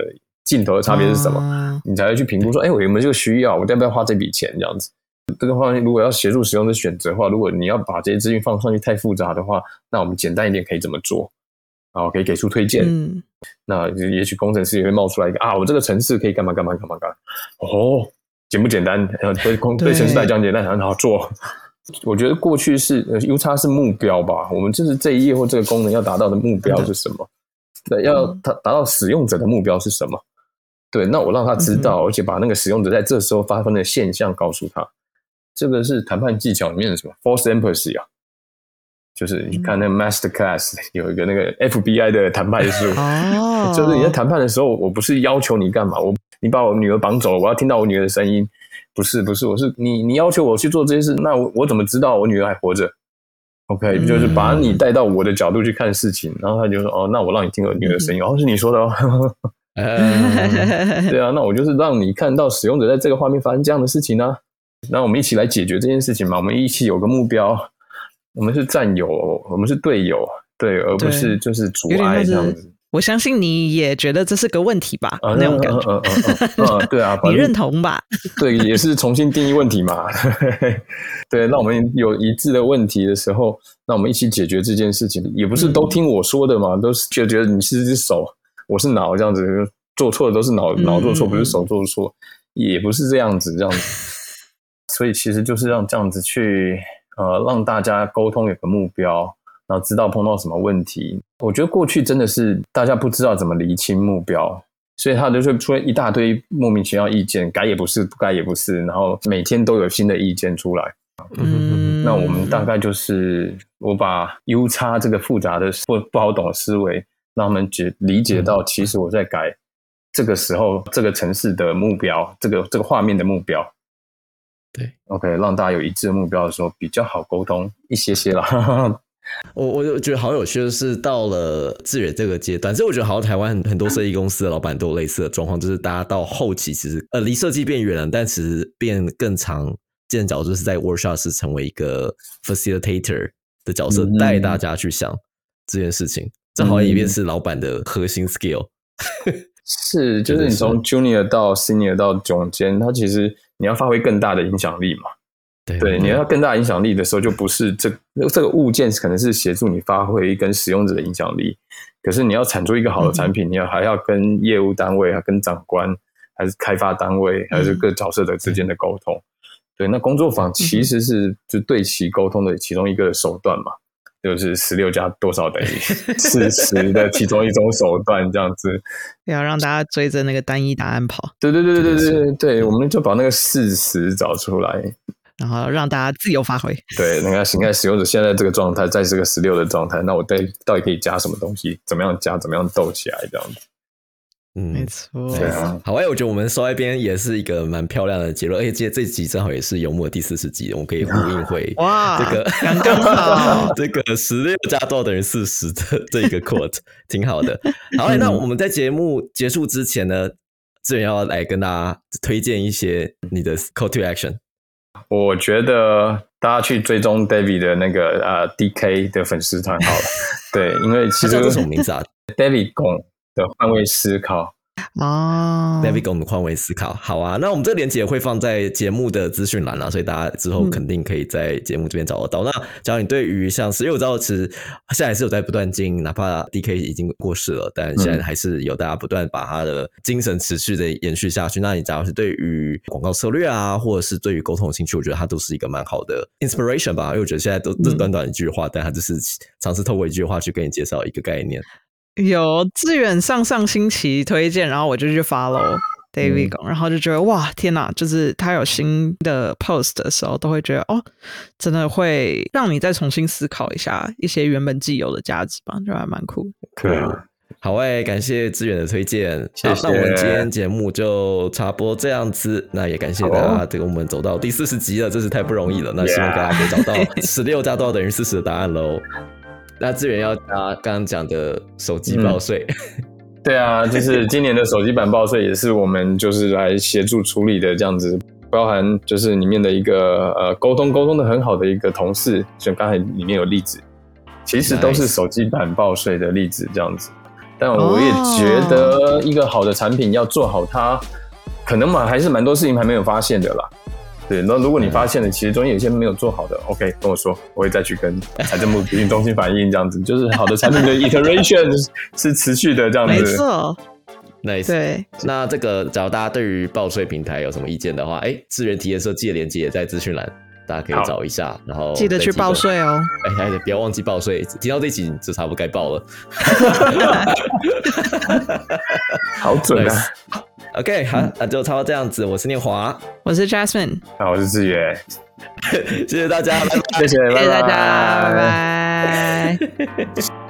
镜头的差别是什么？么？你才会去评估说，哎，我有没有这个需要，我要不要花这笔钱这样子。这个方面如果要协助使用者选择的话，如果你要把这些资讯放上去太复杂的话，那我们简单一点可以怎么做？然后可以给出推荐。嗯，那也许工程师也会冒出来一个啊，我这个城市可以干嘛干嘛干嘛干嘛。哦，简不简单？呃，对工对对城市来讲简单，很好做。我觉得过去是呃 U 叉是目标吧，我们就是这一页或这个功能要达到的目标是什么？对，要达达到使用者的目标是什么？对，那我让他知道，而且把那个使用者在这时候发生的现象告诉他。这个是谈判技巧里面的什么 force empathy 啊？就是你看那个 master class [LAUGHS] 有一个那个 FBI 的谈判术，哦，[LAUGHS] 就是你在谈判的时候，我不是要求你干嘛，我你把我女儿绑走了，我要听到我女儿的声音，不是不是，我是你你要求我去做这些事，那我我怎么知道我女儿还活着？OK，、嗯。就是把你带到我的角度去看事情，然后他就说哦，那我让你听我女儿的声音，哦是你说的哦，[LAUGHS] 呃。对啊，那我就是让你看到使用者在这个画面发生这样的事情啊，那我们一起来解决这件事情嘛，我们一起有个目标，我们是战友，我们是队友，对，而不是就是阻碍这样子。我相信你也觉得这是个问题吧？啊，那种感觉，嗯嗯嗯对啊，[LAUGHS] 你认同吧？[LAUGHS] 对，也是重新定义问题嘛。[LAUGHS] 对，那我们有一致的问题的时候，那我们一起解决这件事情，也不是都听我说的嘛，都是就觉得你是只手，我是脑，这样子做错的都是脑脑做错，嗯不是手做错，也不是这样子，这样子。所以其实就是让这样子去呃，让大家沟通有个目标，然后知道碰到什么问题。我觉得过去真的是大家不知道怎么厘清目标，所以他就是出现一大堆莫名其妙意见，改也不是，不改也不是，然后每天都有新的意见出来。嗯，那我们大概就是我把 U 叉这个复杂的不不好懂的思维，让他们解理解到，其实我在改这个时候这个城市的目标，这个这个画面的目标。对，OK，让大家有一致的目标的时候，比较好沟通一些些啦。[LAUGHS] 我我就觉得好有趣的是，到了志远这个阶段，这我觉得好像台湾很很多设计公司的老板都有类似的状况，就是大家到后期其实呃离设计变远了，但其实变更常见角，就是在 workshop 是成为一个 facilitator 的角色，嗯带大家去想这件事情，这好像也便是老板的核心 skill。[LAUGHS] 是，就是你从 junior 到 senior 到总监，他其实你要发挥更大的影响力嘛。对对，你要更大影响力的时候，就不是这这个物件可能是协助你发挥跟使用者的影响力，可是你要产出一个好的产品，你要还要跟业务单位、跟长官，还是开发单位，还是各角色的之间的沟通。对，那工作坊其实是就对齐沟通的其中一个手段嘛，就是十六加多少等于 [LAUGHS] 四十的其中一种手段，这样子。要让大家追着那个单一答案跑，对对对对对对对，我们就把那个事实找出来。然后让大家自由发挥。对，那个形态使用者现在这个状态，在这个十六的状态，那我对到底可以加什么东西？怎么样加？怎么样斗起来？这样子。嗯，没错，对啊，好，哎，我觉得我们收在边也是一个蛮漂亮的结论，而且这这集正好也是游牧的第四十集，我们可以呼应回哇，这个刚刚好。[LAUGHS] 这个十六加多少等于四十的这个 quote 挺好的。[LAUGHS] 好，那我们在节目结束之前呢，志远要来跟大家推荐一些你的 call to action。我觉得大家去追踪 David 的那个呃 DK 的粉丝团好了。[LAUGHS] 对，因为其实他叫什么名字啊？David 龚的换位思考。哦？David 给我们换位思考。好啊，那我们这个链接会放在节目的资讯栏啦，所以大家之后肯定可以在节目这边找得到。那只要你对于像是，因为我知道其实现在还是有在不断进，哪怕 DK 已经过世了，但现在还是有大家不断把他的精神持续的延续下去。那你假如是对于广告策略啊，或者是对于沟通的兴趣，我觉得它都是一个蛮好的 inspiration 吧。因为我觉得现在都这短短一句话，但它就是尝试透过一句话去跟你介绍一个概念。有志远上上星期推荐，然后我就去 follow David，、然后就觉得哇天哪，就是他有新的 post 的时候，都会觉得哦，真的会让你再重新思考一下一些原本既有的价值吧，就还蛮酷的。对啊，好诶、感谢志远的推荐。谢谢好那我们今天节目就差不多这样子。那也感谢大家，这个我们走到第四十集了，真是太不容易了。那希望大家可以找到 [LAUGHS] 十六加多少等于四十的答案喽。那志源要加刚刚讲的手机报税，对啊，就是今年的手机版报税也是我们就是来协助处理的这样子。包含就是里面的一个呃沟通沟通的很好的一个同事，就刚才里面有例子，其实都是手机版报税的例子这样子。但我也觉得一个好的产品要做好它，可能嘛还是蛮多事情还没有发现的啦。对，那如果你发现了，其实中间有些没有做好的，OK，跟我说，我会再去跟财政部培训中心反映，这样子就是好的产品的 [LAUGHS] iteration 是是持续的这样子。没错，nice。对，那这个，假如大家对于报税平台有什么意见的话，哎，资源体验设计的链接也在资讯栏，大家可以找一下，然后记得去报。税哦。[LAUGHS] 哎，哎，不要忘记报税。听到这集，你就差不多该报了。[LAUGHS] 好准啊！OK，好，那就差不多这样子。我是念华，我是 Jasmine，啊，我是志远，[LAUGHS] 谢谢大家，拜拜。谢谢，谢谢大拜拜家，拜拜。[LAUGHS]